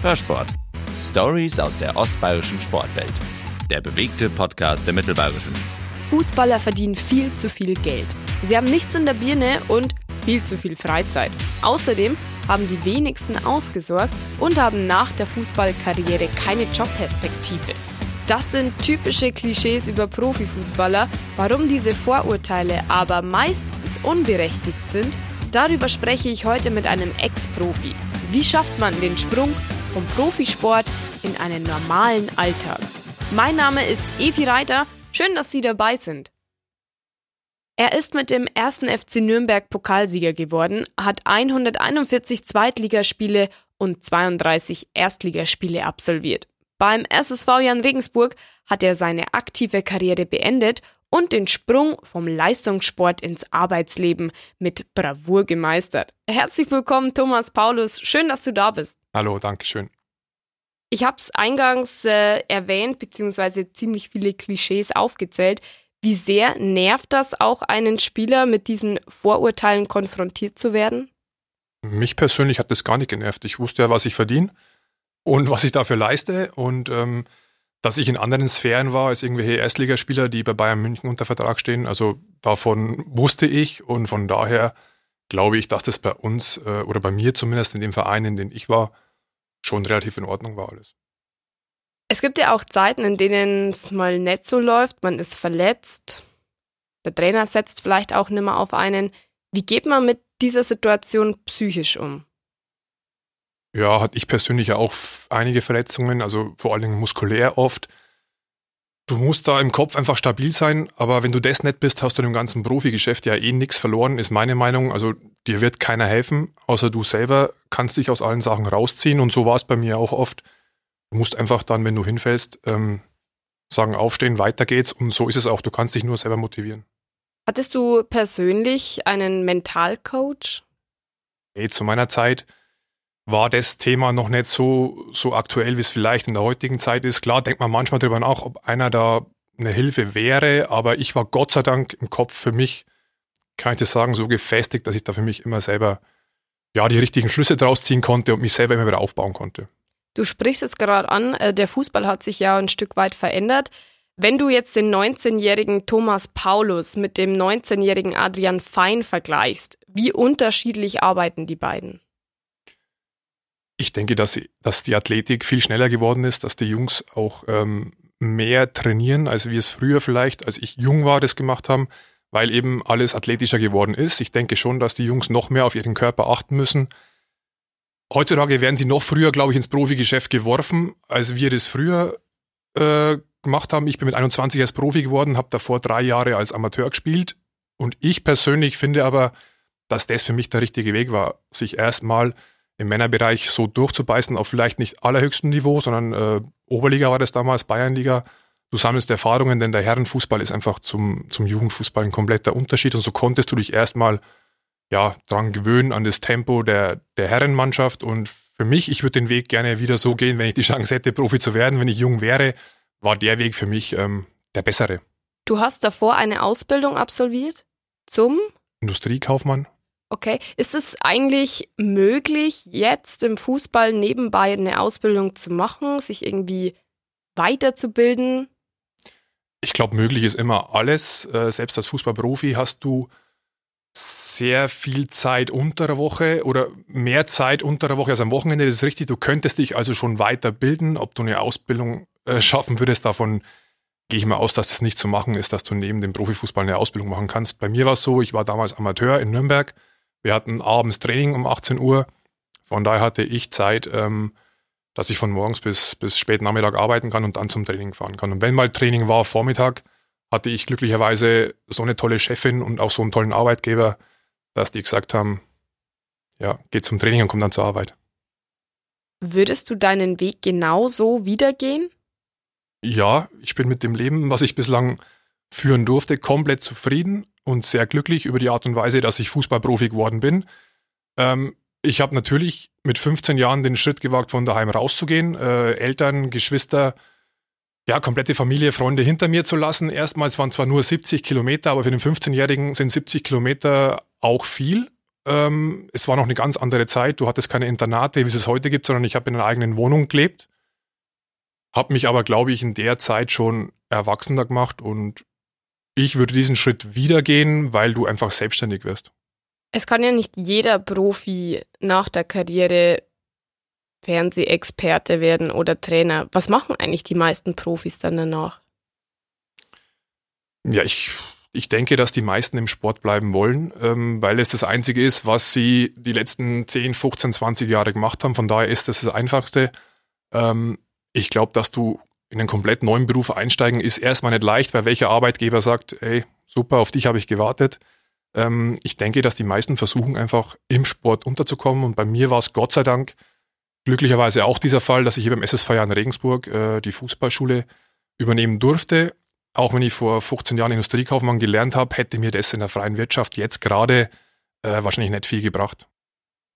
Hörsport. Stories aus der ostbayerischen Sportwelt. Der bewegte Podcast der Mittelbayerischen. Fußballer verdienen viel zu viel Geld. Sie haben nichts in der Birne und viel zu viel Freizeit. Außerdem haben die wenigsten ausgesorgt und haben nach der Fußballkarriere keine Jobperspektive. Das sind typische Klischees über Profifußballer. Warum diese Vorurteile aber meistens unberechtigt sind, darüber spreche ich heute mit einem Ex-Profi. Wie schafft man den Sprung vom Profisport in einen normalen Alltag? Mein Name ist Evi Reiter. Schön, dass Sie dabei sind. Er ist mit dem ersten FC Nürnberg Pokalsieger geworden, hat 141 Zweitligaspiele und 32 Erstligaspiele absolviert. Beim SSV Jan Regensburg hat er seine aktive Karriere beendet und den Sprung vom Leistungssport ins Arbeitsleben mit Bravour gemeistert. Herzlich willkommen, Thomas Paulus. Schön, dass du da bist. Hallo, danke schön. Ich habe es eingangs äh, erwähnt, beziehungsweise ziemlich viele Klischees aufgezählt. Wie sehr nervt das auch einen Spieler, mit diesen Vorurteilen konfrontiert zu werden? Mich persönlich hat das gar nicht genervt. Ich wusste ja, was ich verdiene und was ich dafür leiste. Und ähm, dass ich in anderen Sphären war als irgendwelche Erstligaspieler, die bei Bayern München unter Vertrag stehen. Also davon wusste ich und von daher glaube ich, dass das bei uns äh, oder bei mir zumindest in dem Verein, in dem ich war, schon relativ in Ordnung war alles. Es gibt ja auch Zeiten, in denen es mal nicht so läuft, man ist verletzt, der Trainer setzt vielleicht auch nicht mehr auf einen. Wie geht man mit dieser Situation psychisch um? Ja, hatte ich persönlich ja auch einige Verletzungen, also vor allen Dingen muskulär oft. Du musst da im Kopf einfach stabil sein, aber wenn du das nicht bist, hast du dem ganzen Profigeschäft ja eh nichts verloren, ist meine Meinung. Also dir wird keiner helfen, außer du selber kannst dich aus allen Sachen rausziehen und so war es bei mir auch oft. Du musst einfach dann, wenn du hinfällst, ähm, sagen, aufstehen, weiter geht's und so ist es auch. Du kannst dich nur selber motivieren. Hattest du persönlich einen Mentalcoach? Hey, zu meiner Zeit war das Thema noch nicht so, so aktuell, wie es vielleicht in der heutigen Zeit ist. Klar denkt man manchmal darüber nach, ob einer da eine Hilfe wäre, aber ich war Gott sei Dank im Kopf für mich, kann ich das sagen, so gefestigt, dass ich da für mich immer selber ja die richtigen Schlüsse draus ziehen konnte und mich selber immer wieder aufbauen konnte. Du sprichst es gerade an, äh, der Fußball hat sich ja ein Stück weit verändert. Wenn du jetzt den 19-jährigen Thomas Paulus mit dem 19-jährigen Adrian Fein vergleichst, wie unterschiedlich arbeiten die beiden? Ich denke, dass, dass die Athletik viel schneller geworden ist, dass die Jungs auch ähm, mehr trainieren, als wir es früher vielleicht, als ich jung war, das gemacht haben, weil eben alles athletischer geworden ist. Ich denke schon, dass die Jungs noch mehr auf ihren Körper achten müssen. Heutzutage werden sie noch früher, glaube ich, ins Profigeschäft geworfen, als wir das früher äh, gemacht haben. Ich bin mit 21 als Profi geworden, habe davor drei Jahre als Amateur gespielt. Und ich persönlich finde aber, dass das für mich der richtige Weg war, sich erstmal im Männerbereich so durchzubeißen auf vielleicht nicht allerhöchstem Niveau, sondern äh, Oberliga war das damals, Bayernliga. Du sammelst Erfahrungen, denn der Herrenfußball ist einfach zum, zum Jugendfußball ein kompletter Unterschied und so konntest du dich erstmal ja, dran gewöhnen an das Tempo der, der Herrenmannschaft und für mich, ich würde den Weg gerne wieder so gehen, wenn ich die Chance hätte, Profi zu werden, wenn ich jung wäre, war der Weg für mich ähm, der bessere. Du hast davor eine Ausbildung absolviert zum Industriekaufmann. Okay, ist es eigentlich möglich, jetzt im Fußball nebenbei eine Ausbildung zu machen, sich irgendwie weiterzubilden? Ich glaube, möglich ist immer alles. Äh, selbst als Fußballprofi hast du sehr viel Zeit unter der Woche oder mehr Zeit unter der Woche als am Wochenende. Das ist richtig. Du könntest dich also schon weiterbilden. Ob du eine Ausbildung äh, schaffen würdest, davon gehe ich mal aus, dass das nicht zu machen ist, dass du neben dem Profifußball eine Ausbildung machen kannst. Bei mir war es so, ich war damals Amateur in Nürnberg wir hatten abends Training um 18 Uhr. Von daher hatte ich Zeit, ähm, dass ich von morgens bis, bis spät Nachmittag arbeiten kann und dann zum Training fahren kann. Und wenn mal Training war, Vormittag, hatte ich glücklicherweise so eine tolle Chefin und auch so einen tollen Arbeitgeber, dass die gesagt haben, ja, geh zum Training und komm dann zur Arbeit. Würdest du deinen Weg genauso wiedergehen? Ja, ich bin mit dem Leben, was ich bislang führen durfte, komplett zufrieden und sehr glücklich über die Art und Weise, dass ich Fußballprofi geworden bin. Ähm, ich habe natürlich mit 15 Jahren den Schritt gewagt, von daheim rauszugehen, äh, Eltern, Geschwister, ja, komplette Familie, Freunde hinter mir zu lassen. Erstmals waren zwar nur 70 Kilometer, aber für den 15-Jährigen sind 70 Kilometer auch viel. Ähm, es war noch eine ganz andere Zeit. Du hattest keine Internate, wie es es heute gibt, sondern ich habe in einer eigenen Wohnung gelebt. Habe mich aber, glaube ich, in der Zeit schon erwachsener gemacht und ich würde diesen Schritt wieder gehen, weil du einfach selbstständig wirst. Es kann ja nicht jeder Profi nach der Karriere Fernsehexperte werden oder Trainer. Was machen eigentlich die meisten Profis dann danach? Ja, ich, ich denke, dass die meisten im Sport bleiben wollen, ähm, weil es das Einzige ist, was sie die letzten 10, 15, 20 Jahre gemacht haben. Von daher ist das das Einfachste. Ähm, ich glaube, dass du in einen komplett neuen Beruf einsteigen, ist erstmal nicht leicht, weil welcher Arbeitgeber sagt, ey, super, auf dich habe ich gewartet. Ähm, ich denke, dass die meisten versuchen einfach im Sport unterzukommen und bei mir war es Gott sei Dank glücklicherweise auch dieser Fall, dass ich hier beim SSV in Regensburg äh, die Fußballschule übernehmen durfte. Auch wenn ich vor 15 Jahren Industriekaufmann gelernt habe, hätte mir das in der freien Wirtschaft jetzt gerade äh, wahrscheinlich nicht viel gebracht.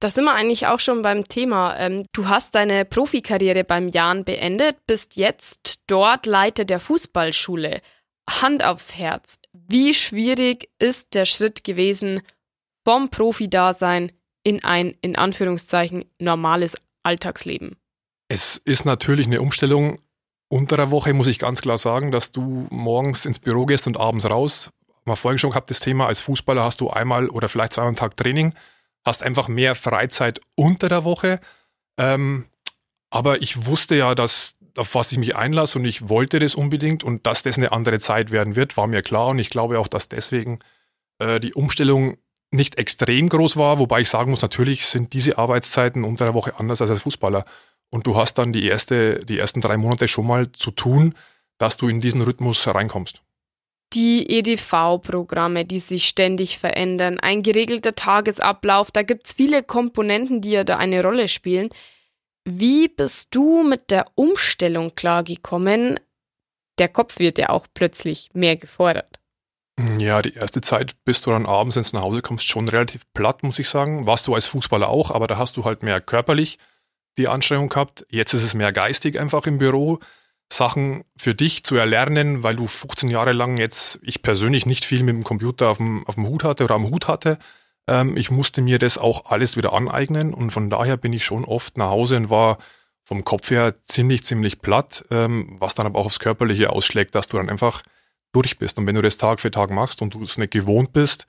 Da sind wir eigentlich auch schon beim Thema. Ähm, du hast deine Profikarriere beim Jan beendet, bist jetzt dort Leiter der Fußballschule. Hand aufs Herz. Wie schwierig ist der Schritt gewesen vom Profi-Dasein in ein, in Anführungszeichen, normales Alltagsleben? Es ist natürlich eine Umstellung unter der Woche, muss ich ganz klar sagen, dass du morgens ins Büro gehst und abends raus. Mal vorhin schon gehabt, das Thema, als Fußballer hast du einmal oder vielleicht zweimal am Tag Training hast einfach mehr Freizeit unter der Woche. Ähm, aber ich wusste ja, dass auf was ich mich einlasse und ich wollte das unbedingt und dass das eine andere Zeit werden wird, war mir klar und ich glaube auch, dass deswegen äh, die Umstellung nicht extrem groß war, wobei ich sagen muss, natürlich sind diese Arbeitszeiten unter der Woche anders als als Fußballer. Und du hast dann die erste, die ersten drei Monate schon mal zu tun, dass du in diesen Rhythmus reinkommst die EDV-Programme, die sich ständig verändern, ein geregelter Tagesablauf, da gibt es viele Komponenten, die ja da eine Rolle spielen. Wie bist du mit der Umstellung klargekommen? Der Kopf wird ja auch plötzlich mehr gefordert. Ja, die erste Zeit, bis du dann abends ins nach Hause kommst, schon relativ platt, muss ich sagen. Warst du als Fußballer auch, aber da hast du halt mehr körperlich die Anstrengung gehabt. Jetzt ist es mehr geistig einfach im Büro. Sachen für dich zu erlernen, weil du 15 Jahre lang jetzt, ich persönlich nicht viel mit dem Computer auf dem, auf dem Hut hatte oder am Hut hatte. Ähm, ich musste mir das auch alles wieder aneignen und von daher bin ich schon oft nach Hause und war vom Kopf her ziemlich, ziemlich platt, ähm, was dann aber auch aufs Körperliche ausschlägt, dass du dann einfach durch bist. Und wenn du das Tag für Tag machst und du es nicht gewohnt bist,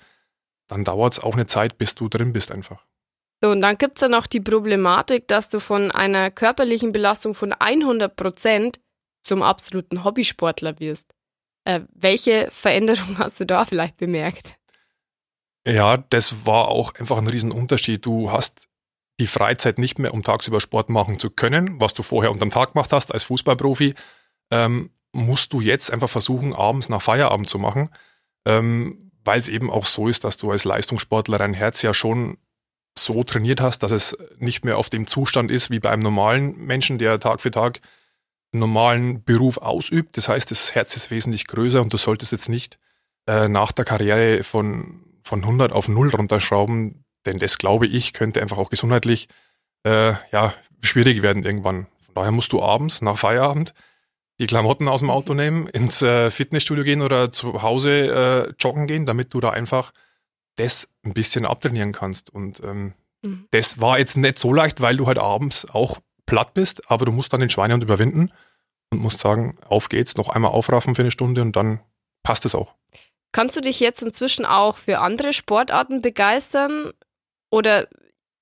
dann dauert es auch eine Zeit, bis du drin bist einfach. So, und dann gibt es ja noch die Problematik, dass du von einer körperlichen Belastung von 100 Prozent zum absoluten Hobbysportler wirst. Äh, welche Veränderung hast du da vielleicht bemerkt? Ja, das war auch einfach ein Riesenunterschied. Du hast die Freizeit nicht mehr, um tagsüber Sport machen zu können, was du vorher unterm Tag gemacht hast als Fußballprofi, ähm, musst du jetzt einfach versuchen, abends nach Feierabend zu machen, ähm, weil es eben auch so ist, dass du als Leistungssportler dein Herz ja schon so trainiert hast, dass es nicht mehr auf dem Zustand ist wie bei einem normalen Menschen, der Tag für Tag normalen Beruf ausübt. Das heißt, das Herz ist wesentlich größer und du solltest jetzt nicht äh, nach der Karriere von, von 100 auf 0 runterschrauben, denn das, glaube ich, könnte einfach auch gesundheitlich äh, ja, schwierig werden irgendwann. Von daher musst du abends nach Feierabend die Klamotten aus dem Auto nehmen, ins äh, Fitnessstudio gehen oder zu Hause äh, joggen gehen, damit du da einfach das ein bisschen abtrainieren kannst. Und ähm, mhm. das war jetzt nicht so leicht, weil du halt abends auch platt bist, aber du musst dann den Schweinehund überwinden und musst sagen, auf geht's, noch einmal aufraffen für eine Stunde und dann passt es auch. Kannst du dich jetzt inzwischen auch für andere Sportarten begeistern? Oder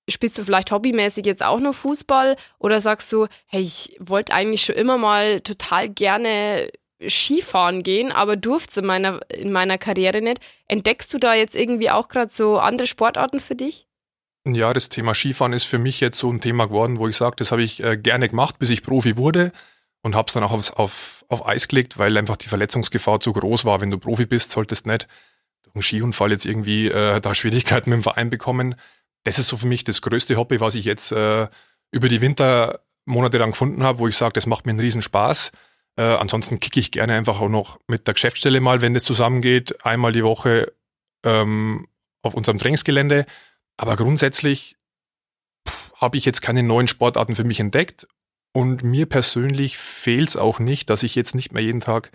spielst du vielleicht hobbymäßig jetzt auch noch Fußball? Oder sagst du, hey, ich wollte eigentlich schon immer mal total gerne Skifahren gehen, aber durfte es in meiner, in meiner Karriere nicht. Entdeckst du da jetzt irgendwie auch gerade so andere Sportarten für dich? Ja, das Thema Skifahren ist für mich jetzt so ein Thema geworden, wo ich sage, das habe ich äh, gerne gemacht, bis ich Profi wurde und habe es dann auch aufs, auf, auf Eis gelegt, weil einfach die Verletzungsgefahr zu groß war. Wenn du Profi bist, solltest nicht durch einen Skiunfall jetzt irgendwie äh, da Schwierigkeiten mit dem Verein bekommen. Das ist so für mich das größte Hobby, was ich jetzt äh, über die Wintermonate dann gefunden habe, wo ich sage, das macht mir einen riesen Spaß. Äh, ansonsten kicke ich gerne einfach auch noch mit der Geschäftsstelle mal, wenn das zusammengeht, einmal die Woche ähm, auf unserem Trainingsgelände aber grundsätzlich habe ich jetzt keine neuen Sportarten für mich entdeckt. Und mir persönlich fehlt es auch nicht, dass ich jetzt nicht mehr jeden Tag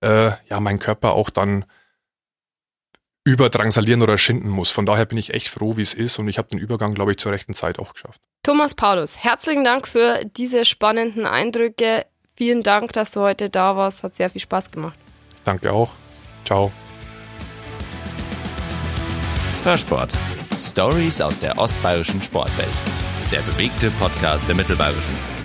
äh, ja meinen Körper auch dann überdrangsalieren oder schinden muss. Von daher bin ich echt froh, wie es ist und ich habe den Übergang, glaube ich, zur rechten Zeit auch geschafft. Thomas Paulus, herzlichen Dank für diese spannenden Eindrücke. Vielen Dank, dass du heute da warst. Hat sehr viel Spaß gemacht. Danke auch. Ciao. Hörsport. Stories aus der ostbayerischen Sportwelt. Der bewegte Podcast der Mittelbayerischen.